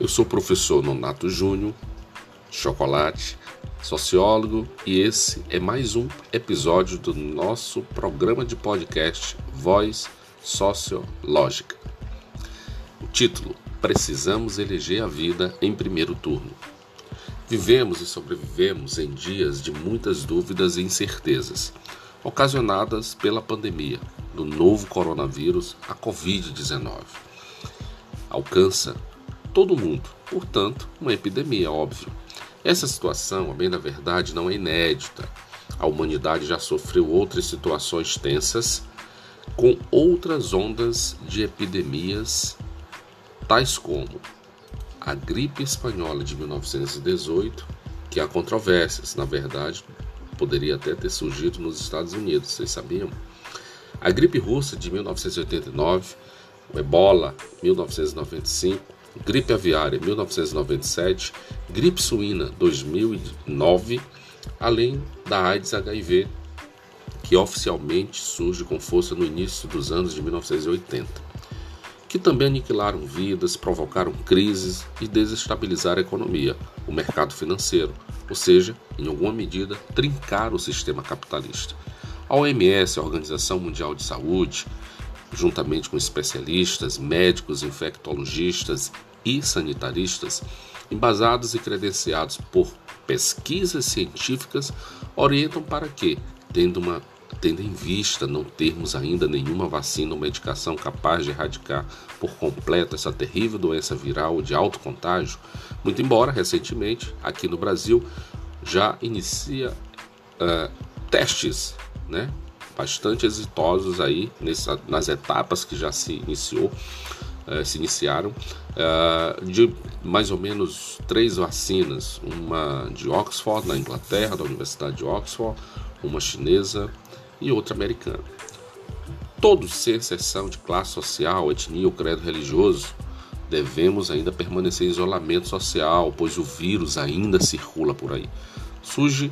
Eu sou o professor Nonato Júnior, chocolate, sociólogo, e esse é mais um episódio do nosso programa de podcast Voz Sociológica. O título: Precisamos eleger a vida em primeiro turno. Vivemos e sobrevivemos em dias de muitas dúvidas e incertezas, ocasionadas pela pandemia do novo coronavírus, a Covid-19. Alcança todo mundo, portanto, uma epidemia, óbvio. Essa situação, a bem da verdade, não é inédita. A humanidade já sofreu outras situações tensas com outras ondas de epidemias, tais como a gripe espanhola de 1918, que há controvérsias, na verdade, poderia até ter surgido nos Estados Unidos, vocês sabiam? A gripe russa de 1989, o ebola 1995, gripe aviária 1997, gripe suína 2009, além da AIDS HIV, que oficialmente surge com força no início dos anos de 1980, que também aniquilaram vidas, provocaram crises e desestabilizaram a economia, o mercado financeiro, ou seja, em alguma medida, trincar o sistema capitalista. A OMS, a Organização Mundial de Saúde, juntamente com especialistas, médicos, infectologistas e sanitaristas, embasados e credenciados por pesquisas científicas, orientam para que, tendo, uma, tendo em vista não termos ainda nenhuma vacina ou medicação capaz de erradicar por completo essa terrível doença viral de alto contágio, muito embora recentemente aqui no Brasil já inicia uh, testes, né, bastante exitosos aí nessa, nas etapas que já se iniciou, uh, se iniciaram, uh, de mais ou menos três vacinas, uma de Oxford na Inglaterra, da Universidade de Oxford, uma chinesa e outra americana. Todos, sem exceção de classe social, etnia ou credo religioso, devemos ainda permanecer em isolamento social, pois o vírus ainda circula por aí. Surge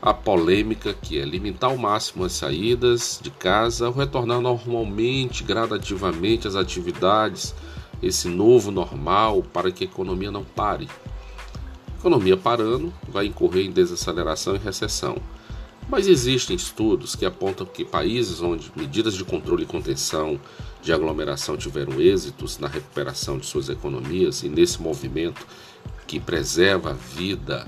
a polêmica que é limitar ao máximo as saídas de casa ou retornar normalmente, gradativamente às atividades, esse novo normal para que a economia não pare. A economia parando vai incorrer em desaceleração e recessão. Mas existem estudos que apontam que países onde medidas de controle e contenção de aglomeração tiveram êxitos na recuperação de suas economias e nesse movimento que preserva a vida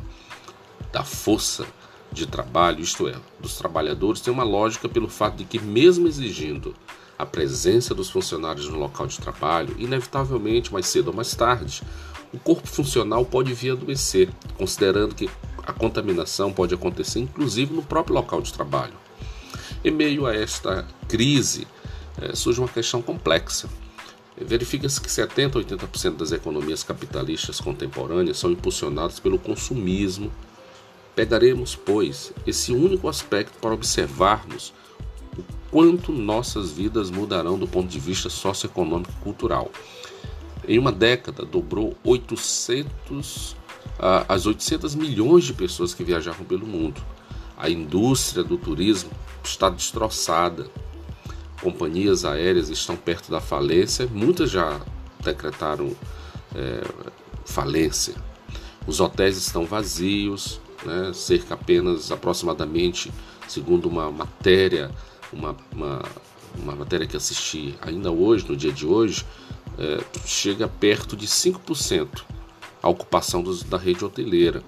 da força de trabalho, isto é, dos trabalhadores, tem uma lógica pelo fato de que, mesmo exigindo a presença dos funcionários no local de trabalho, inevitavelmente, mais cedo ou mais tarde, o corpo funcional pode vir adoecer, considerando que a contaminação pode acontecer inclusive no próprio local de trabalho. Em meio a esta crise, é, surge uma questão complexa. Verifica-se que 70 a 80% das economias capitalistas contemporâneas são impulsionadas pelo consumismo Pegaremos, pois, esse único aspecto para observarmos o quanto nossas vidas mudarão do ponto de vista socioeconômico e cultural. Em uma década, dobrou 800, as 800 milhões de pessoas que viajavam pelo mundo. A indústria do turismo está destroçada. Companhias aéreas estão perto da falência, muitas já decretaram é, falência. Os hotéis estão vazios, né, cerca apenas aproximadamente, segundo uma matéria, uma, uma, uma matéria que assisti ainda hoje, no dia de hoje, é, chega perto de 5% a ocupação dos, da rede hoteleira.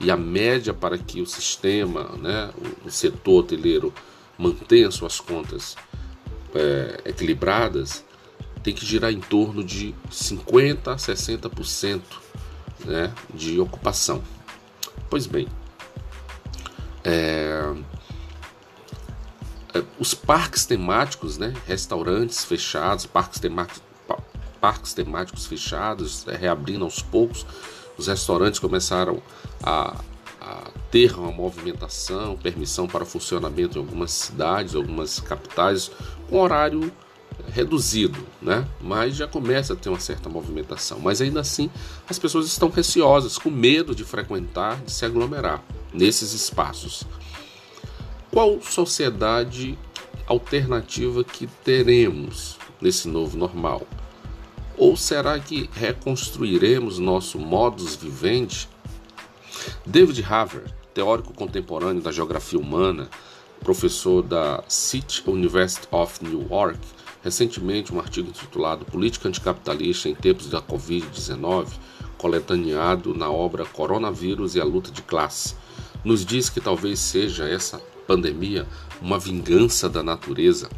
E a média para que o sistema, né, o, o setor hoteleiro mantenha suas contas é, equilibradas, tem que girar em torno de 50% a 60% né, de ocupação. Pois bem, é, é, os parques temáticos, né, restaurantes fechados, parques temáticos, parques temáticos fechados, é, reabrindo aos poucos, os restaurantes começaram a, a ter uma movimentação, permissão para funcionamento em algumas cidades, algumas capitais, com horário reduzido, né? Mas já começa a ter uma certa movimentação. Mas ainda assim, as pessoas estão receosas, com medo de frequentar, de se aglomerar nesses espaços. Qual sociedade alternativa que teremos nesse novo normal? Ou será que reconstruiremos nosso modus vivendi? David Haver, teórico contemporâneo da geografia humana, professor da City University of New York, recentemente um artigo intitulado Política Anticapitalista em Tempos da Covid-19, coletaneado na obra Coronavírus e a Luta de Classe, nos diz que talvez seja essa pandemia uma vingança da natureza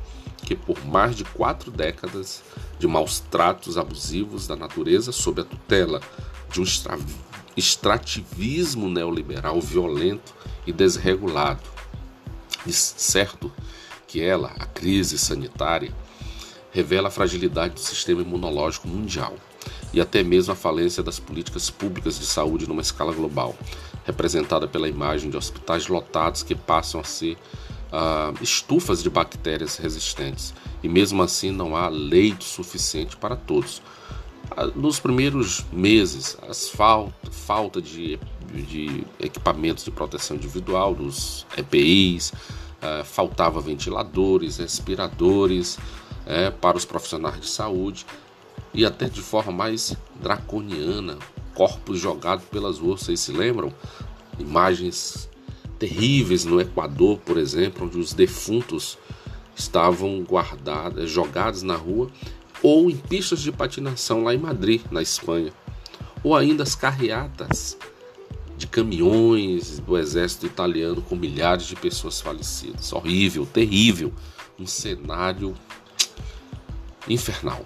que, por mais de quatro décadas de maus tratos abusivos da natureza sob a tutela de um extrativismo neoliberal violento e desregulado, de certo que ela, a crise sanitária, revela a fragilidade do sistema imunológico mundial e até mesmo a falência das políticas públicas de saúde numa escala global, representada pela imagem de hospitais lotados que passam a ser uh, estufas de bactérias resistentes, e mesmo assim não há leito suficiente para todos. Uh, nos primeiros meses, as falta, falta de, de equipamentos de proteção individual, dos EPIs, uh, faltava ventiladores, respiradores é, para os profissionais de saúde e até de forma mais draconiana, corpos jogados pelas ruas. Vocês se lembram? Imagens terríveis no Equador, por exemplo, onde os defuntos estavam guardados, jogados na rua, ou em pistas de patinação lá em Madrid, na Espanha, ou ainda as carreatas de caminhões do exército italiano com milhares de pessoas falecidas. Horrível, terrível, um cenário infernal.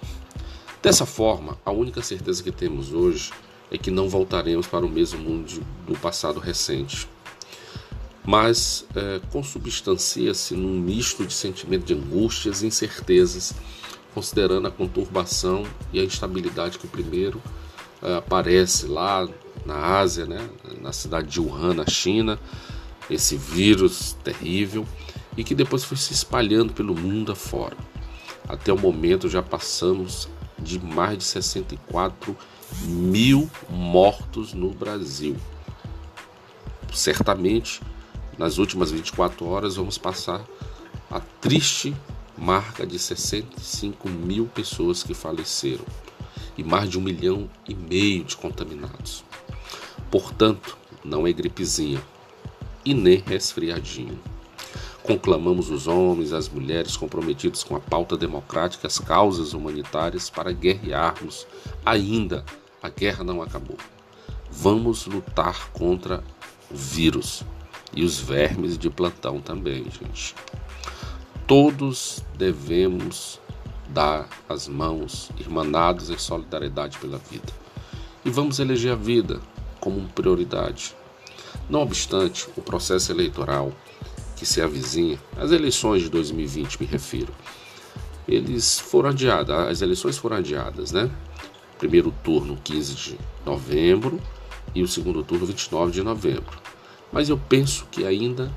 Dessa forma, a única certeza que temos hoje é que não voltaremos para o mesmo mundo do passado recente, mas é, consubstancia-se num misto de sentimento de angústias e incertezas, considerando a conturbação e a instabilidade que primeiro é, aparece lá na Ásia, né, na cidade de Wuhan, na China, esse vírus terrível, e que depois foi se espalhando pelo mundo afora. Até o momento já passamos de mais de 64 mil mortos no Brasil. Certamente, nas últimas 24 horas, vamos passar a triste marca de 65 mil pessoas que faleceram e mais de um milhão e meio de contaminados. Portanto, não é gripezinha e nem resfriadinho. Conclamamos os homens as mulheres comprometidos com a pauta democrática as causas humanitárias para guerrearmos. Ainda a guerra não acabou. Vamos lutar contra o vírus e os vermes de plantão também, gente. Todos devemos dar as mãos, irmanados em solidariedade pela vida. E vamos eleger a vida como prioridade. Não obstante, o processo eleitoral que se avizinha, as eleições de 2020 me refiro, eles foram adiadas, as eleições foram adiadas, né? Primeiro turno 15 de novembro e o segundo turno 29 de novembro. Mas eu penso que ainda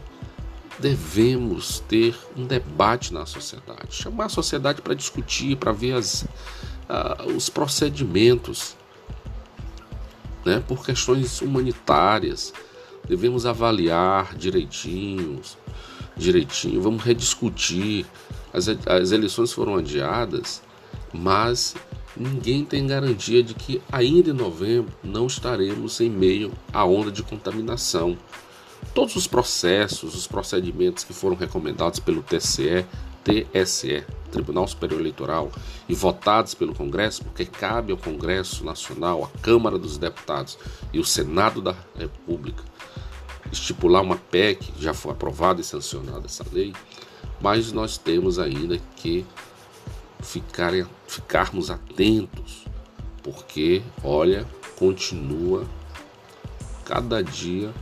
devemos ter um debate na sociedade, chamar a sociedade para discutir, para ver as, uh, os procedimentos, né? Por questões humanitárias, devemos avaliar direitinhos, direitinho, vamos rediscutir. As, as eleições foram adiadas, mas ninguém tem garantia de que ainda em novembro não estaremos em meio à onda de contaminação. Todos os processos, os procedimentos que foram recomendados pelo TSE, TSE, Tribunal Superior Eleitoral, e votados pelo Congresso, porque cabe ao Congresso Nacional, à Câmara dos Deputados e o Senado da República estipular uma PEC, já foi aprovada e sancionada essa lei, mas nós temos ainda que ficar, ficarmos atentos, porque, olha, continua cada dia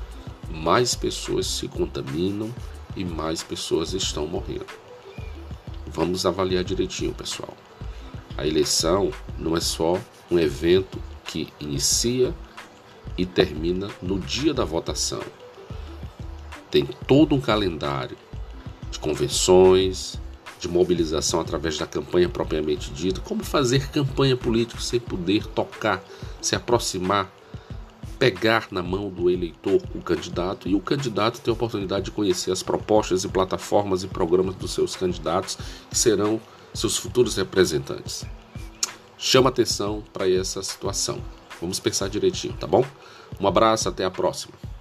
mais pessoas se contaminam e mais pessoas estão morrendo. Vamos avaliar direitinho, pessoal. A eleição não é só um evento que inicia e termina no dia da votação tem todo um calendário de convenções, de mobilização através da campanha propriamente dita, como fazer campanha política sem poder tocar, se aproximar, pegar na mão do eleitor o candidato e o candidato ter a oportunidade de conhecer as propostas e plataformas e programas dos seus candidatos que serão seus futuros representantes. chama atenção para essa situação. Vamos pensar direitinho, tá bom? Um abraço, até a próxima.